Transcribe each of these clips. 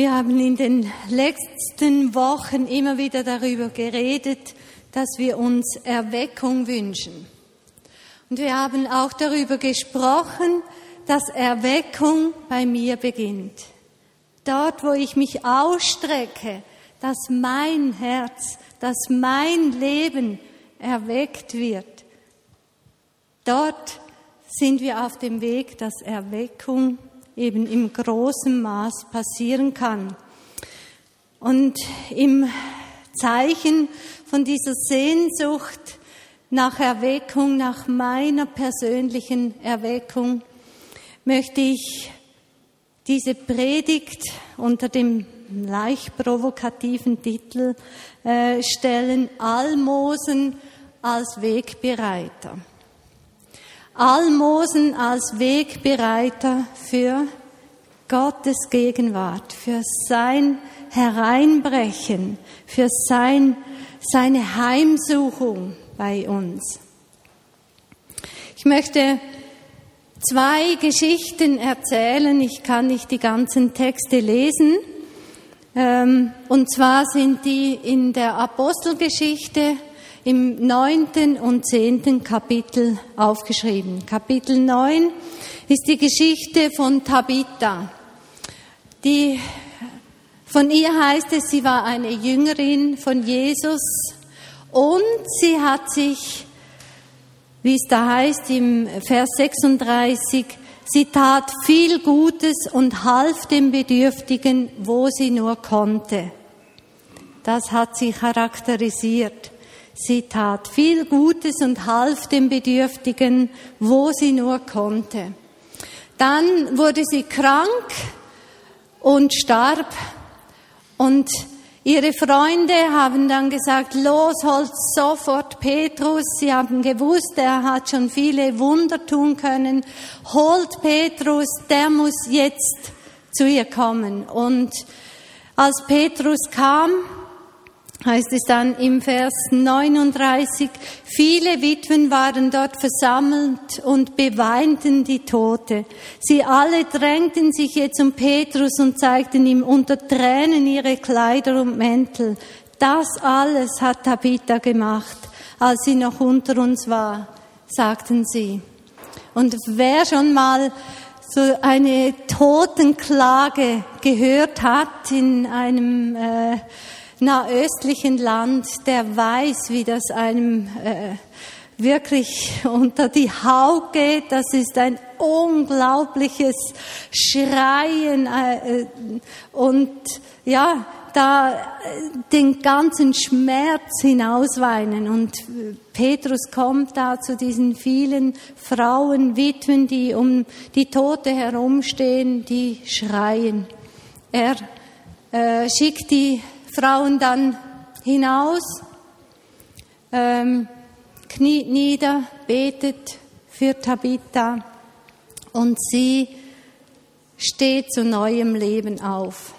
Wir haben in den letzten Wochen immer wieder darüber geredet, dass wir uns Erweckung wünschen. Und wir haben auch darüber gesprochen, dass Erweckung bei mir beginnt. Dort, wo ich mich ausstrecke, dass mein Herz, dass mein Leben erweckt wird. Dort sind wir auf dem Weg, dass Erweckung eben im großen Maß passieren kann. Und im Zeichen von dieser Sehnsucht nach Erweckung, nach meiner persönlichen Erweckung, möchte ich diese Predigt unter dem leicht provokativen Titel äh, stellen, Almosen als Wegbereiter. Almosen als Wegbereiter für Gottes Gegenwart, für sein Hereinbrechen, für sein, seine Heimsuchung bei uns. Ich möchte zwei Geschichten erzählen. Ich kann nicht die ganzen Texte lesen. Ähm, und zwar sind die in der Apostelgeschichte im neunten und zehnten Kapitel aufgeschrieben. Kapitel neun ist die Geschichte von Tabitha. Die, von ihr heißt es, sie war eine Jüngerin von Jesus und sie hat sich, wie es da heißt im Vers 36, sie tat viel Gutes und half den Bedürftigen, wo sie nur konnte. Das hat sie charakterisiert. Sie tat viel Gutes und half den Bedürftigen, wo sie nur konnte. Dann wurde sie krank und starb. Und ihre Freunde haben dann gesagt, los, holt sofort Petrus. Sie haben gewusst, er hat schon viele Wunder tun können. Holt Petrus, der muss jetzt zu ihr kommen. Und als Petrus kam, heißt es dann im Vers 39, viele Witwen waren dort versammelt und beweinten die Tote. Sie alle drängten sich jetzt um Petrus und zeigten ihm unter Tränen ihre Kleider und Mäntel. Das alles hat Tabitha gemacht, als sie noch unter uns war, sagten sie. Und wer schon mal so eine Totenklage gehört hat in einem äh, nahöstlichen Land, der weiß, wie das einem äh, wirklich unter die Haut geht. Das ist ein unglaubliches Schreien äh, und ja, da äh, den ganzen Schmerz hinausweinen. Und Petrus kommt da zu diesen vielen Frauen, Witwen, die um die Tote herumstehen, die schreien. Er äh, schickt die Frauen dann hinaus, ähm, kniet nieder, betet für Tabitha und sie steht zu neuem Leben auf.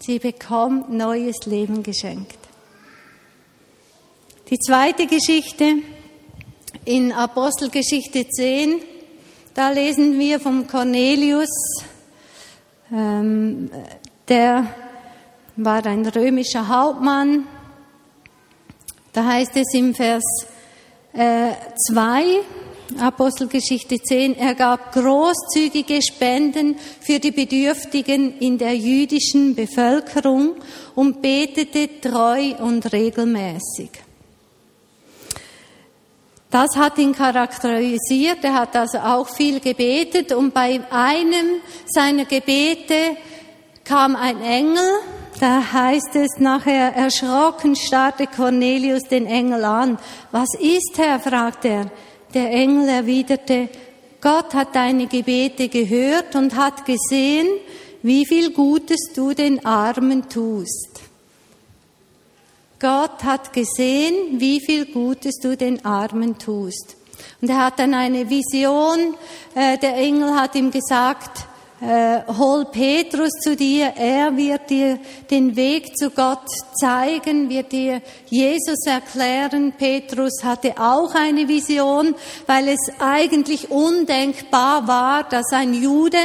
Sie bekommt neues Leben geschenkt. Die zweite Geschichte in Apostelgeschichte 10, da lesen wir vom Cornelius, ähm, der war ein römischer Hauptmann. Da heißt es im Vers 2, äh, Apostelgeschichte 10, er gab großzügige Spenden für die Bedürftigen in der jüdischen Bevölkerung und betete treu und regelmäßig. Das hat ihn charakterisiert. Er hat also auch viel gebetet und bei einem seiner Gebete kam ein Engel da heißt es nachher, erschrocken starrte Cornelius den Engel an. Was ist, Herr? fragt er. Der Engel erwiderte, Gott hat deine Gebete gehört und hat gesehen, wie viel Gutes du den Armen tust. Gott hat gesehen, wie viel Gutes du den Armen tust. Und er hat dann eine Vision, äh, der Engel hat ihm gesagt, äh, hol Petrus zu dir, er wird dir den Weg zu Gott zeigen, wird dir Jesus erklären. Petrus hatte auch eine Vision, weil es eigentlich undenkbar war, dass ein Jude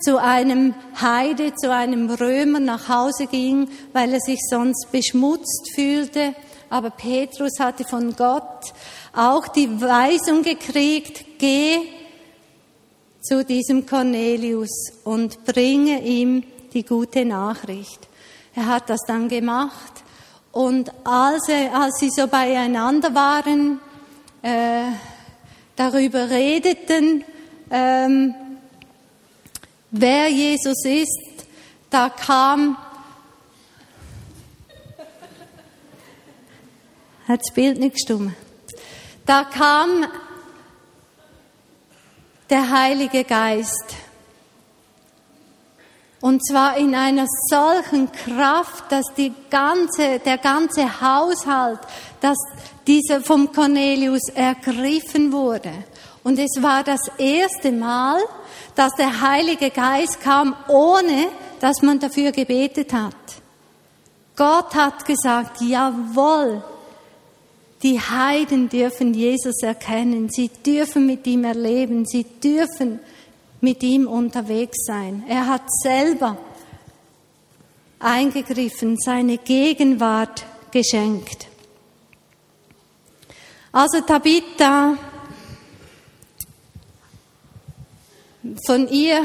zu einem Heide, zu einem Römer nach Hause ging, weil er sich sonst beschmutzt fühlte. Aber Petrus hatte von Gott auch die Weisung gekriegt, geh zu diesem Cornelius und bringe ihm die gute Nachricht. Er hat das dann gemacht und als, er, als sie so beieinander waren, äh, darüber redeten, ähm, wer Jesus ist, da kam, hat das Bild nicht gestimmt, da kam der Heilige Geist. Und zwar in einer solchen Kraft, dass die ganze, der ganze Haushalt, dass dieser vom Cornelius ergriffen wurde. Und es war das erste Mal, dass der Heilige Geist kam, ohne dass man dafür gebetet hat. Gott hat gesagt, jawohl, die Heiden dürfen Jesus erkennen, sie dürfen mit ihm erleben, sie dürfen mit ihm unterwegs sein. Er hat selber eingegriffen, seine Gegenwart geschenkt. Also Tabitha, von ihr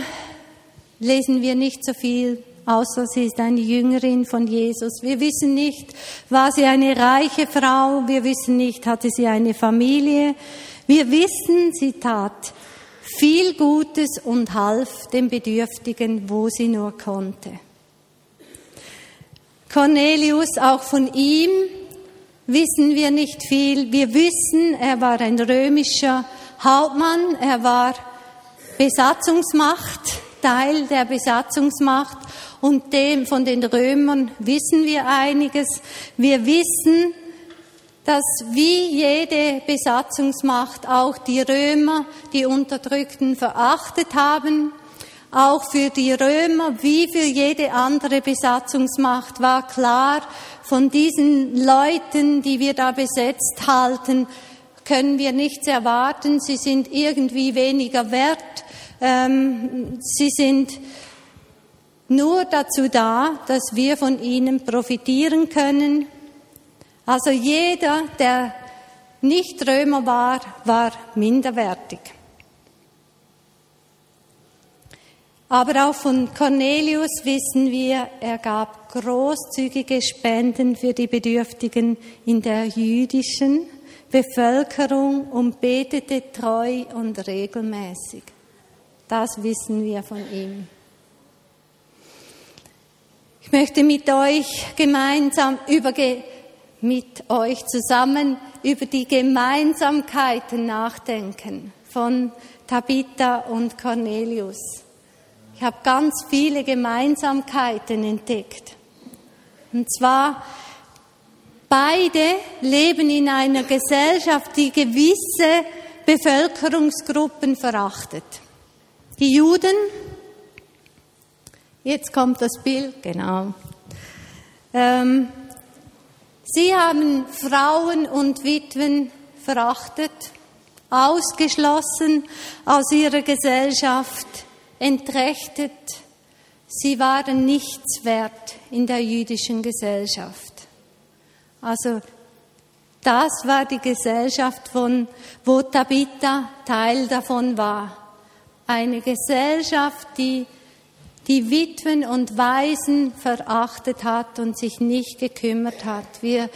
lesen wir nicht so viel außer sie ist eine Jüngerin von Jesus. Wir wissen nicht, war sie eine reiche Frau, wir wissen nicht, hatte sie eine Familie. Wir wissen, sie tat viel Gutes und half den Bedürftigen, wo sie nur konnte. Cornelius, auch von ihm wissen wir nicht viel. Wir wissen, er war ein römischer Hauptmann, er war Besatzungsmacht, Teil der Besatzungsmacht und dem, von den Römern wissen wir einiges. Wir wissen, dass wie jede Besatzungsmacht auch die Römer die Unterdrückten verachtet haben. Auch für die Römer wie für jede andere Besatzungsmacht war klar, von diesen Leuten, die wir da besetzt halten, können wir nichts erwarten. Sie sind irgendwie weniger wert. Ähm, sie sind nur dazu da, dass wir von ihnen profitieren können. Also jeder, der nicht Römer war, war minderwertig. Aber auch von Cornelius wissen wir, er gab großzügige Spenden für die Bedürftigen in der jüdischen Bevölkerung und betete treu und regelmäßig. Das wissen wir von ihm. Ich möchte mit euch gemeinsam über, mit euch zusammen über die Gemeinsamkeiten nachdenken von Tabitha und Cornelius. Ich habe ganz viele Gemeinsamkeiten entdeckt. Und zwar, beide leben in einer Gesellschaft, die gewisse Bevölkerungsgruppen verachtet. Die Juden Jetzt kommt das Bild, genau. Ähm, sie haben Frauen und Witwen verachtet, ausgeschlossen aus ihrer Gesellschaft, entrechtet. Sie waren nichts wert in der jüdischen Gesellschaft. Also das war die Gesellschaft, von, wo Tabitha Teil davon war. Eine Gesellschaft, die die Witwen und Waisen verachtet hat und sich nicht gekümmert hat. Wir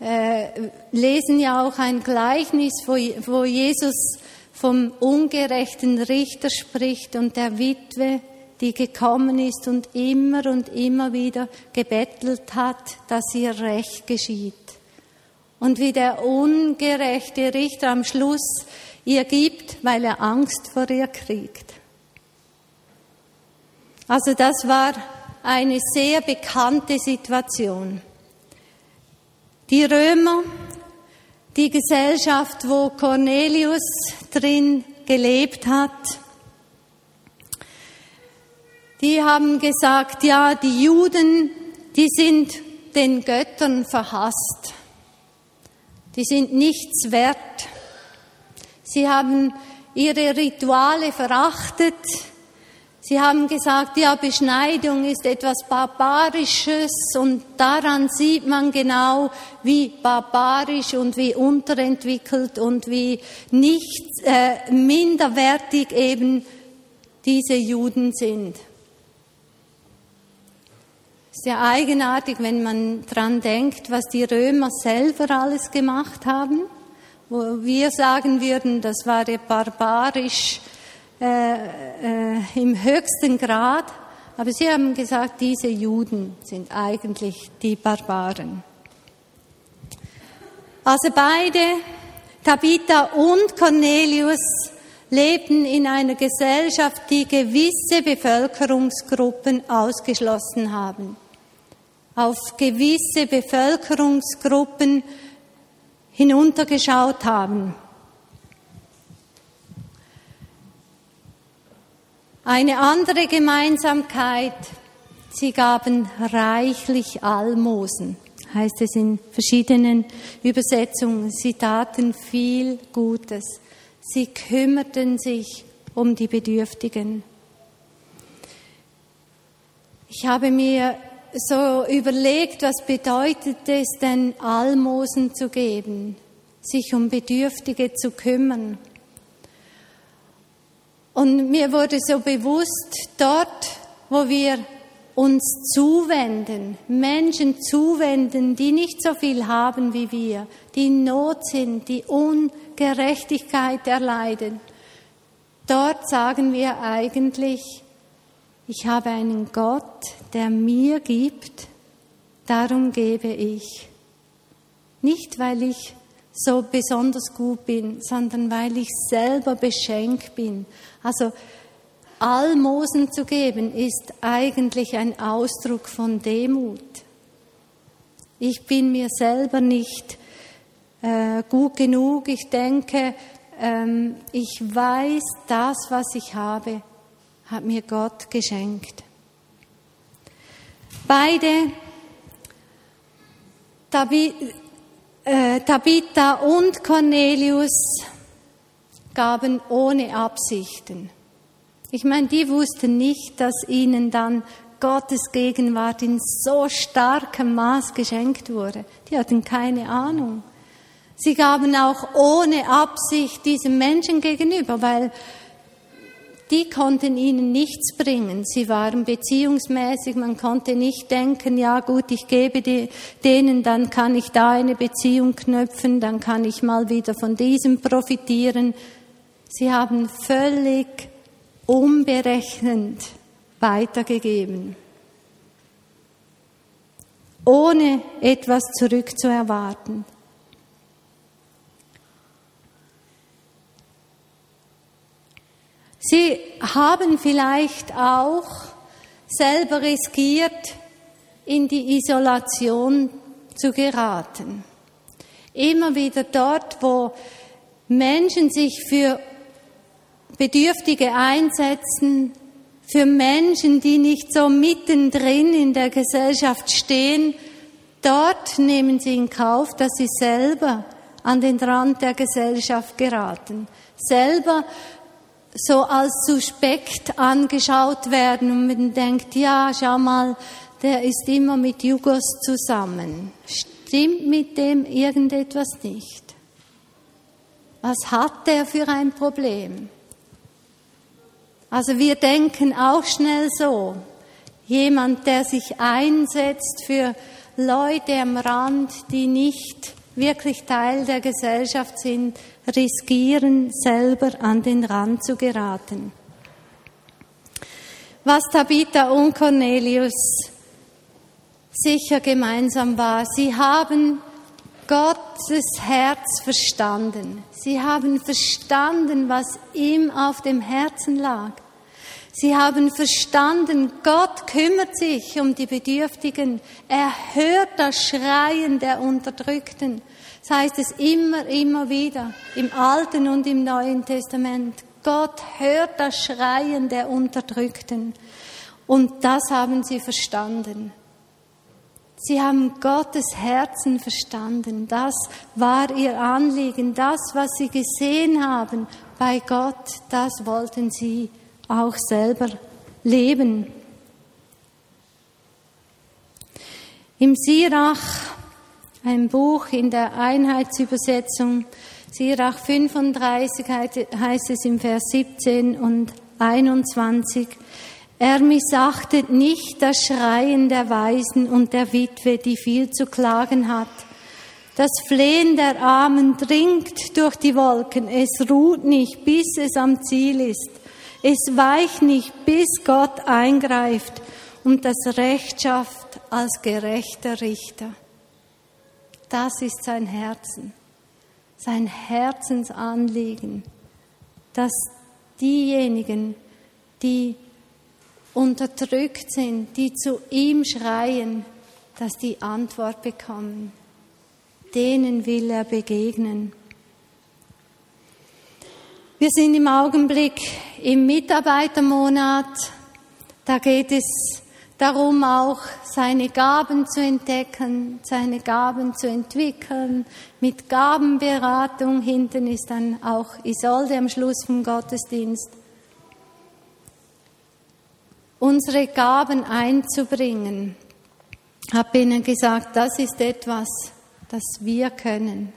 äh, lesen ja auch ein Gleichnis, wo, wo Jesus vom ungerechten Richter spricht und der Witwe, die gekommen ist und immer und immer wieder gebettelt hat, dass ihr Recht geschieht. Und wie der ungerechte Richter am Schluss ihr gibt, weil er Angst vor ihr kriegt. Also das war eine sehr bekannte Situation. Die Römer, die Gesellschaft, wo Cornelius drin gelebt hat, die haben gesagt, ja, die Juden, die sind den Göttern verhasst. Die sind nichts wert. Sie haben ihre Rituale verachtet. Sie haben gesagt, ja, Beschneidung ist etwas Barbarisches und daran sieht man genau, wie barbarisch und wie unterentwickelt und wie nicht äh, minderwertig eben diese Juden sind. Sehr eigenartig, wenn man dran denkt, was die Römer selber alles gemacht haben, wo wir sagen würden, das war barbarisch äh, äh, im höchsten Grad. Aber sie haben gesagt, diese Juden sind eigentlich die Barbaren. Also beide, Tabitha und Cornelius, lebten in einer Gesellschaft, die gewisse Bevölkerungsgruppen ausgeschlossen haben. Auf gewisse Bevölkerungsgruppen hinuntergeschaut haben. Eine andere Gemeinsamkeit, sie gaben reichlich Almosen, heißt es in verschiedenen Übersetzungen. Sie taten viel Gutes. Sie kümmerten sich um die Bedürftigen. Ich habe mir so überlegt, was bedeutet es denn, Almosen zu geben, sich um Bedürftige zu kümmern. Und mir wurde so bewusst, dort, wo wir uns zuwenden, Menschen zuwenden, die nicht so viel haben wie wir, die in Not sind, die Ungerechtigkeit erleiden, dort sagen wir eigentlich, ich habe einen Gott, der mir gibt, darum gebe ich. Nicht, weil ich so besonders gut bin, sondern weil ich selber beschenkt bin. Also Almosen zu geben ist eigentlich ein Ausdruck von Demut. Ich bin mir selber nicht äh, gut genug. Ich denke, ähm, ich weiß, das, was ich habe, hat mir Gott geschenkt. Beide, äh, Tabitha und Cornelius gaben ohne Absichten. Ich meine, die wussten nicht, dass ihnen dann Gottes Gegenwart in so starkem Maß geschenkt wurde. Die hatten keine Ahnung. Sie gaben auch ohne Absicht diesem Menschen gegenüber, weil die konnten ihnen nichts bringen. Sie waren beziehungsmäßig, man konnte nicht denken, ja gut, ich gebe denen, dann kann ich da eine Beziehung knüpfen, dann kann ich mal wieder von diesem profitieren. Sie haben völlig unberechnend weitergegeben, ohne etwas zurückzuerwarten. Sie haben vielleicht auch selber riskiert, in die Isolation zu geraten. Immer wieder dort, wo Menschen sich für Bedürftige einsetzen, für Menschen, die nicht so mittendrin in der Gesellschaft stehen, dort nehmen sie in Kauf, dass sie selber an den Rand der Gesellschaft geraten, selber so als suspekt angeschaut werden und man denkt, ja, schau mal, der ist immer mit Jugos zusammen. Stimmt mit dem irgendetwas nicht? Was hat der für ein Problem? Also wir denken auch schnell so. Jemand, der sich einsetzt für Leute am Rand, die nicht wirklich Teil der Gesellschaft sind, riskieren, selber an den Rand zu geraten. Was Tabitha und Cornelius sicher gemeinsam war, sie haben Gottes Herz verstanden. Sie haben verstanden, was ihm auf dem Herzen lag. Sie haben verstanden, Gott kümmert sich um die Bedürftigen. Er hört das Schreien der Unterdrückten. Das heißt es immer, immer wieder im Alten und im Neuen Testament. Gott hört das Schreien der Unterdrückten. Und das haben sie verstanden. Sie haben Gottes Herzen verstanden. Das war ihr Anliegen. Das, was sie gesehen haben bei Gott, das wollten sie auch selber leben. Im Sirach, ein Buch in der Einheitsübersetzung, Sirach 35 heißt es im Vers 17 und 21, er missachtet nicht das Schreien der Weisen und der Witwe, die viel zu klagen hat. Das Flehen der Armen dringt durch die Wolken, es ruht nicht, bis es am Ziel ist. Es weicht nicht, bis Gott eingreift und das Recht schafft als gerechter Richter. Das ist sein Herzen sein Herzensanliegen, dass diejenigen, die unterdrückt sind, die zu ihm schreien, dass die Antwort bekommen. Denen will er begegnen. Wir sind im Augenblick im Mitarbeitermonat. Da geht es darum, auch seine Gaben zu entdecken, seine Gaben zu entwickeln. Mit Gabenberatung hinten ist dann auch Isolde am Schluss vom Gottesdienst. Unsere Gaben einzubringen. Ich habe ihnen gesagt, das ist etwas, das wir können.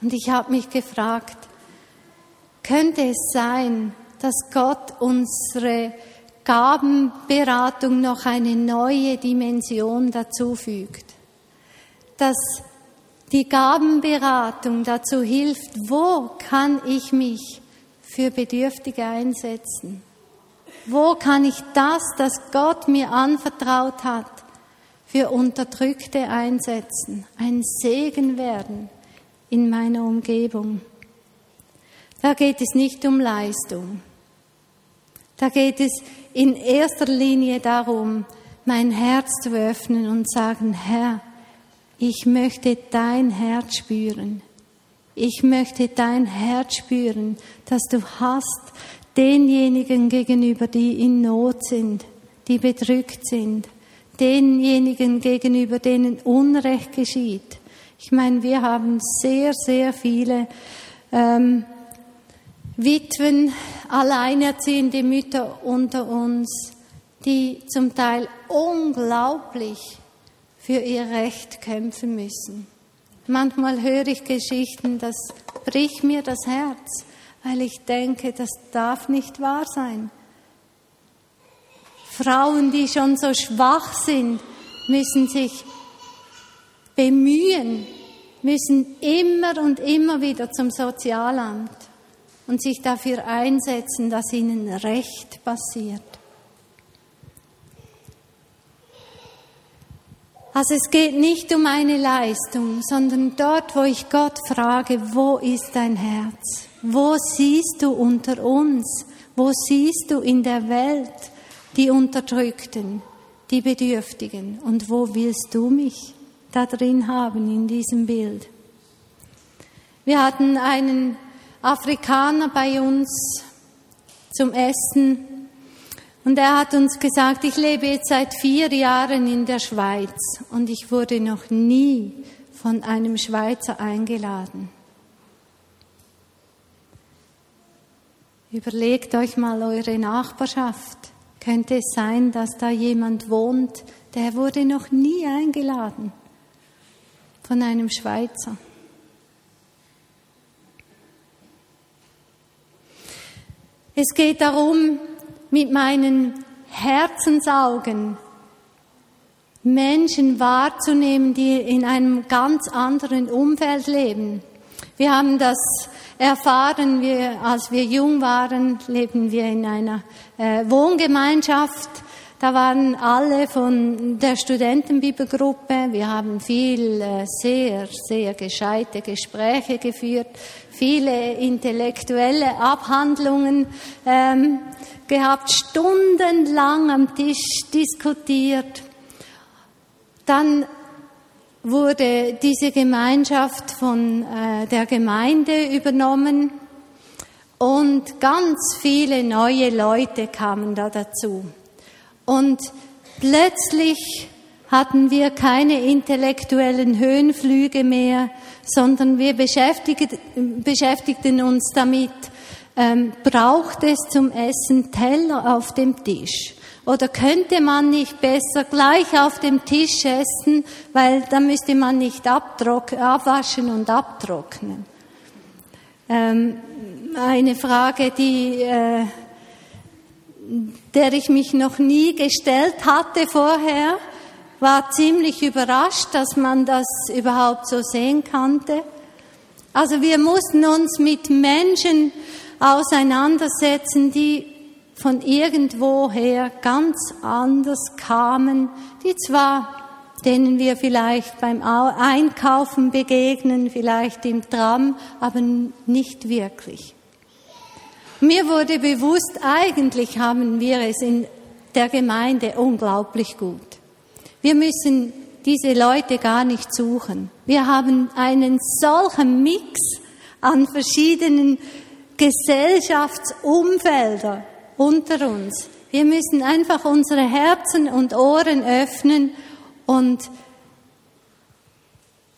Und ich habe mich gefragt, könnte es sein, dass Gott unsere Gabenberatung noch eine neue Dimension dazufügt. Dass die Gabenberatung dazu hilft, wo kann ich mich für Bedürftige einsetzen? Wo kann ich das, das Gott mir anvertraut hat, für Unterdrückte einsetzen, ein Segen werden in meiner Umgebung? Da geht es nicht um Leistung. Da geht es in erster Linie darum, mein Herz zu öffnen und sagen, Herr, ich möchte dein Herz spüren. Ich möchte dein Herz spüren, dass du hast denjenigen gegenüber, die in Not sind, die bedrückt sind, denjenigen gegenüber, denen Unrecht geschieht. Ich meine, wir haben sehr, sehr viele ähm, Witwen, alleinerziehende Mütter unter uns, die zum Teil unglaublich für ihr Recht kämpfen müssen. Manchmal höre ich Geschichten, das bricht mir das Herz, weil ich denke, das darf nicht wahr sein. Frauen, die schon so schwach sind, müssen sich bemühen, müssen immer und immer wieder zum Sozialamt und sich dafür einsetzen, dass ihnen Recht passiert. Also es geht nicht um eine Leistung, sondern dort, wo ich Gott frage, wo ist dein Herz? Wo siehst du unter uns? Wo siehst du in der Welt die Unterdrückten, die Bedürftigen? Und wo willst du mich da drin haben in diesem Bild? Wir hatten einen Afrikaner bei uns zum Essen. Und er hat uns gesagt, ich lebe jetzt seit vier Jahren in der Schweiz und ich wurde noch nie von einem Schweizer eingeladen. Überlegt euch mal eure Nachbarschaft. Könnte es sein, dass da jemand wohnt, der wurde noch nie eingeladen von einem Schweizer? Es geht darum, mit meinen Herzensaugen Menschen wahrzunehmen, die in einem ganz anderen Umfeld leben. Wir haben das erfahren, wir, als wir jung waren, leben wir in einer äh, Wohngemeinschaft da waren alle von der Studentenbibelgruppe. Wir haben viel, äh, sehr, sehr gescheite Gespräche geführt, viele intellektuelle Abhandlungen ähm, gehabt, stundenlang am Tisch diskutiert. Dann wurde diese Gemeinschaft von äh, der Gemeinde übernommen und ganz viele neue Leute kamen da dazu. Und plötzlich hatten wir keine intellektuellen Höhenflüge mehr, sondern wir beschäftigten, uns damit, ähm, braucht es zum Essen Teller auf dem Tisch? Oder könnte man nicht besser gleich auf dem Tisch essen, weil da müsste man nicht abwaschen und abtrocknen? Ähm, eine Frage, die, äh, der ich mich noch nie gestellt hatte vorher, war ziemlich überrascht, dass man das überhaupt so sehen konnte. Also wir mussten uns mit Menschen auseinandersetzen, die von irgendwoher ganz anders kamen, die zwar denen wir vielleicht beim Einkaufen begegnen, vielleicht im Tram, aber nicht wirklich. Mir wurde bewusst, eigentlich haben wir es in der Gemeinde unglaublich gut. Wir müssen diese Leute gar nicht suchen. Wir haben einen solchen Mix an verschiedenen Gesellschaftsumfelder unter uns. Wir müssen einfach unsere Herzen und Ohren öffnen und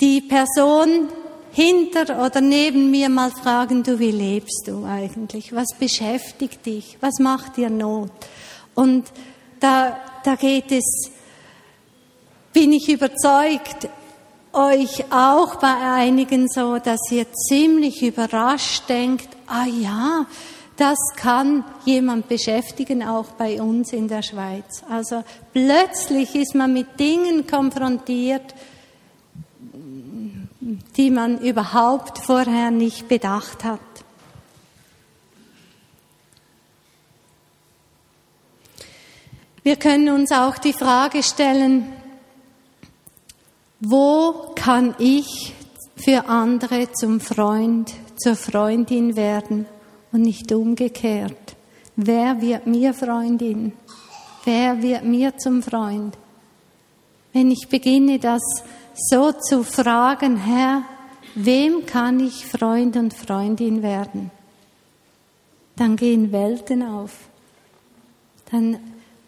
die Person hinter oder neben mir mal fragen, du, wie lebst du eigentlich? Was beschäftigt dich? Was macht dir Not? Und da, da geht es, bin ich überzeugt, euch auch bei einigen so, dass ihr ziemlich überrascht denkt, ah ja, das kann jemand beschäftigen, auch bei uns in der Schweiz. Also plötzlich ist man mit Dingen konfrontiert, die man überhaupt vorher nicht bedacht hat. Wir können uns auch die Frage stellen, wo kann ich für andere zum Freund, zur Freundin werden und nicht umgekehrt? Wer wird mir Freundin? Wer wird mir zum Freund? Wenn ich beginne, das so zu fragen, Herr, wem kann ich Freund und Freundin werden? Dann gehen Welten auf. Dann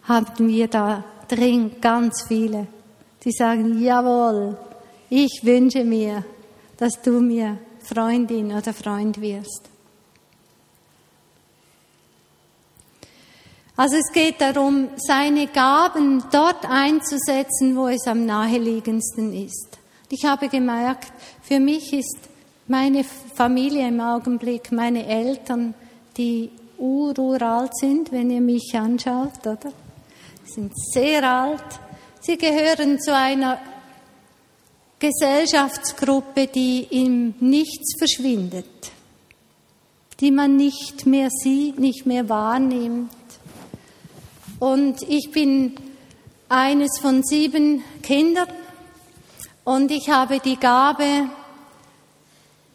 haben wir da drin ganz viele, die sagen, jawohl, ich wünsche mir, dass du mir Freundin oder Freund wirst. Also es geht darum, seine Gaben dort einzusetzen, wo es am naheliegendsten ist. Ich habe gemerkt, für mich ist meine Familie im Augenblick, meine Eltern, die ururalt sind, wenn ihr mich anschaut, oder? Sie sind sehr alt. Sie gehören zu einer Gesellschaftsgruppe, die im Nichts verschwindet, die man nicht mehr sieht, nicht mehr wahrnimmt und ich bin eines von sieben Kindern und ich habe die Gabe,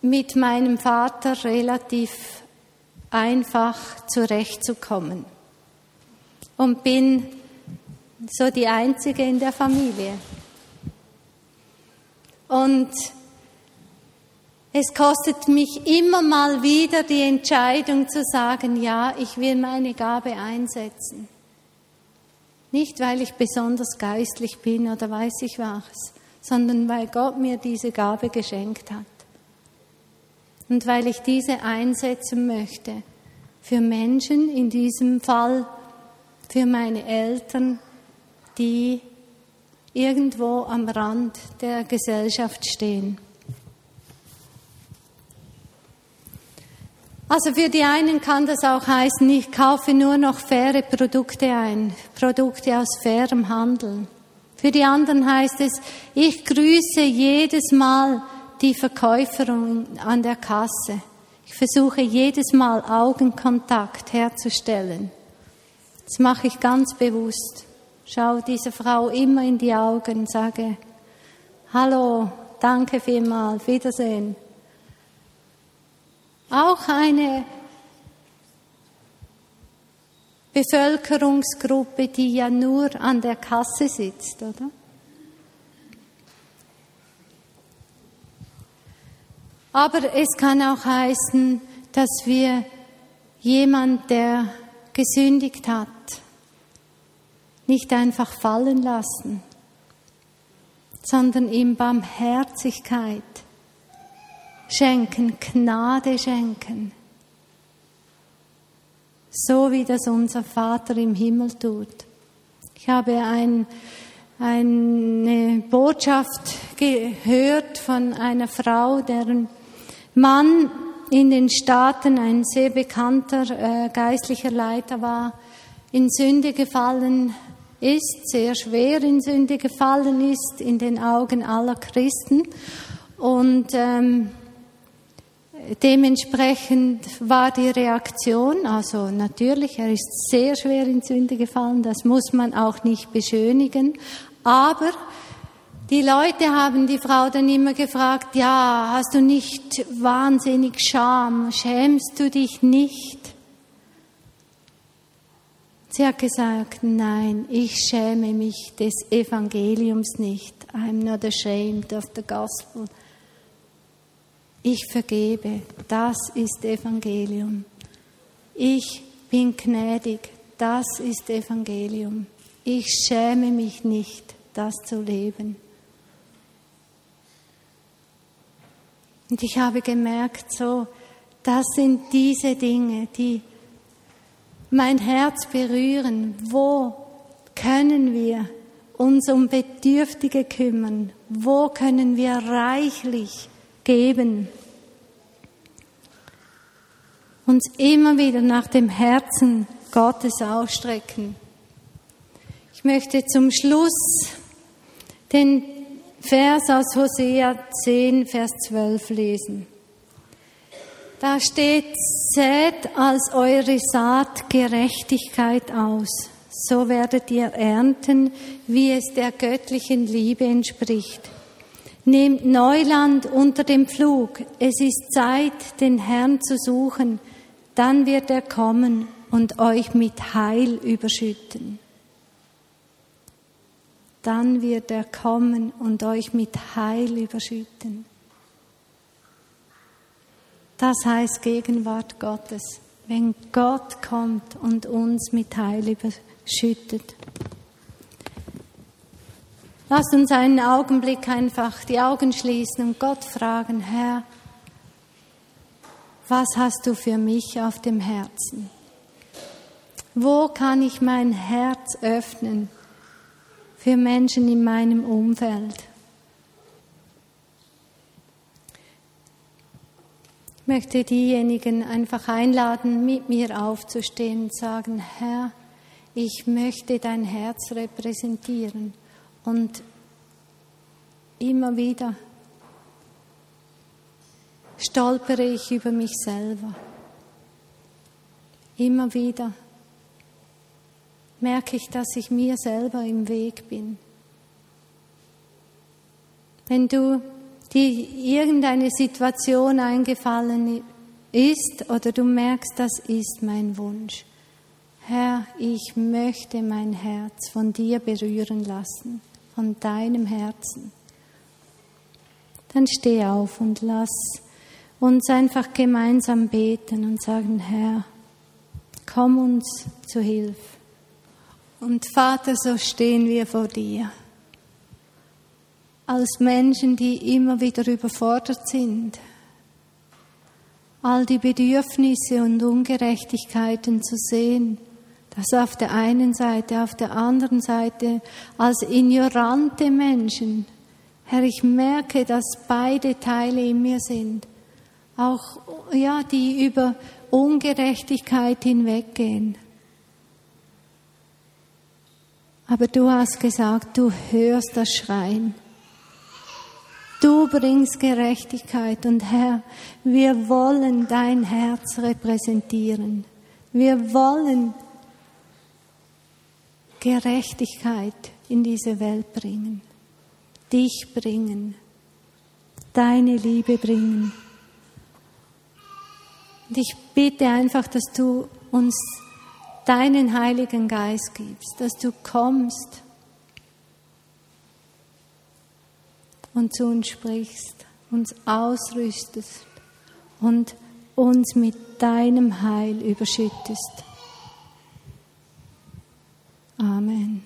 mit meinem Vater relativ einfach zurechtzukommen und bin so die Einzige in der Familie. Und es kostet mich immer mal wieder die Entscheidung zu sagen, ja, ich will meine Gabe einsetzen. Nicht, weil ich besonders geistlich bin oder weiß ich was, sondern weil Gott mir diese Gabe geschenkt hat. Und weil ich diese einsetzen möchte für Menschen, in diesem Fall für meine Eltern, die irgendwo am Rand der Gesellschaft stehen. Also für die einen kann das auch heißen, ich kaufe nur noch faire Produkte ein, Produkte aus fairem Handeln. Für die anderen heißt es, ich grüße jedes Mal die Verkäuferin an der Kasse. Ich versuche jedes Mal Augenkontakt herzustellen. Das mache ich ganz bewusst. Schau dieser Frau immer in die Augen, sage, hallo, danke vielmals, Wiedersehen. Auch eine Bevölkerungsgruppe, die ja nur an der Kasse sitzt, oder? Aber es kann auch heißen, dass wir jemand, der gesündigt hat, nicht einfach fallen lassen, sondern ihm Barmherzigkeit schenken, Gnade schenken, so wie das unser Vater im Himmel tut. Ich habe ein, eine Botschaft gehört von einer Frau, deren Mann in den Staaten ein sehr bekannter äh, geistlicher Leiter war, in Sünde gefallen ist, sehr schwer in Sünde gefallen ist in den Augen aller Christen. Und ähm, dementsprechend war die Reaktion, also natürlich, er ist sehr schwer in Sünde gefallen, das muss man auch nicht beschönigen, aber die Leute haben die Frau dann immer gefragt, ja, hast du nicht wahnsinnig Scham? Schämst du dich nicht? Sie hat gesagt, nein, ich schäme mich des Evangeliums nicht. I'm not ashamed of the gospel. Ich vergebe, das ist Evangelium. Ich bin gnädig, das ist Evangelium. Ich schäme mich nicht, das zu leben. Und ich habe gemerkt, so, das sind diese Dinge, die mein Herz berühren. Wo können wir uns um Bedürftige kümmern? Wo können wir reichlich geben? Uns immer wieder nach dem Herzen Gottes ausstrecken. Ich möchte zum Schluss den Vers aus Hosea 10, Vers 12 lesen. Da steht, sät als eure Saat Gerechtigkeit aus, so werdet ihr ernten, wie es der göttlichen Liebe entspricht. Nehmt Neuland unter dem Pflug, es ist Zeit, den Herrn zu suchen, dann wird er kommen und euch mit Heil überschütten dann wird er kommen und euch mit Heil überschütten. Das heißt Gegenwart Gottes, wenn Gott kommt und uns mit Heil überschüttet. Lasst uns einen Augenblick einfach die Augen schließen und Gott fragen, Herr, was hast du für mich auf dem Herzen? Wo kann ich mein Herz öffnen? für Menschen in meinem Umfeld. Ich möchte diejenigen einfach einladen, mit mir aufzustehen und sagen, Herr, ich möchte dein Herz repräsentieren und immer wieder stolpere ich über mich selber. Immer wieder merke ich, dass ich mir selber im Weg bin. Wenn du dir irgendeine Situation eingefallen ist oder du merkst, das ist mein Wunsch. Herr, ich möchte mein Herz von dir berühren lassen, von deinem Herzen. Dann steh auf und lass uns einfach gemeinsam beten und sagen, Herr, komm uns zu Hilfe. Und Vater, so stehen wir vor dir. Als Menschen, die immer wieder überfordert sind. All die Bedürfnisse und Ungerechtigkeiten zu sehen. Das auf der einen Seite, auf der anderen Seite als ignorante Menschen. Herr, ich merke, dass beide Teile in mir sind. Auch, ja, die über Ungerechtigkeit hinweggehen. Aber du hast gesagt, du hörst das Schreien. Du bringst Gerechtigkeit und Herr, wir wollen dein Herz repräsentieren. Wir wollen Gerechtigkeit in diese Welt bringen, dich bringen, deine Liebe bringen. Und ich bitte einfach, dass du uns deinen Heiligen Geist gibst, dass du kommst und zu uns sprichst, uns ausrüstest und uns mit deinem Heil überschüttest. Amen.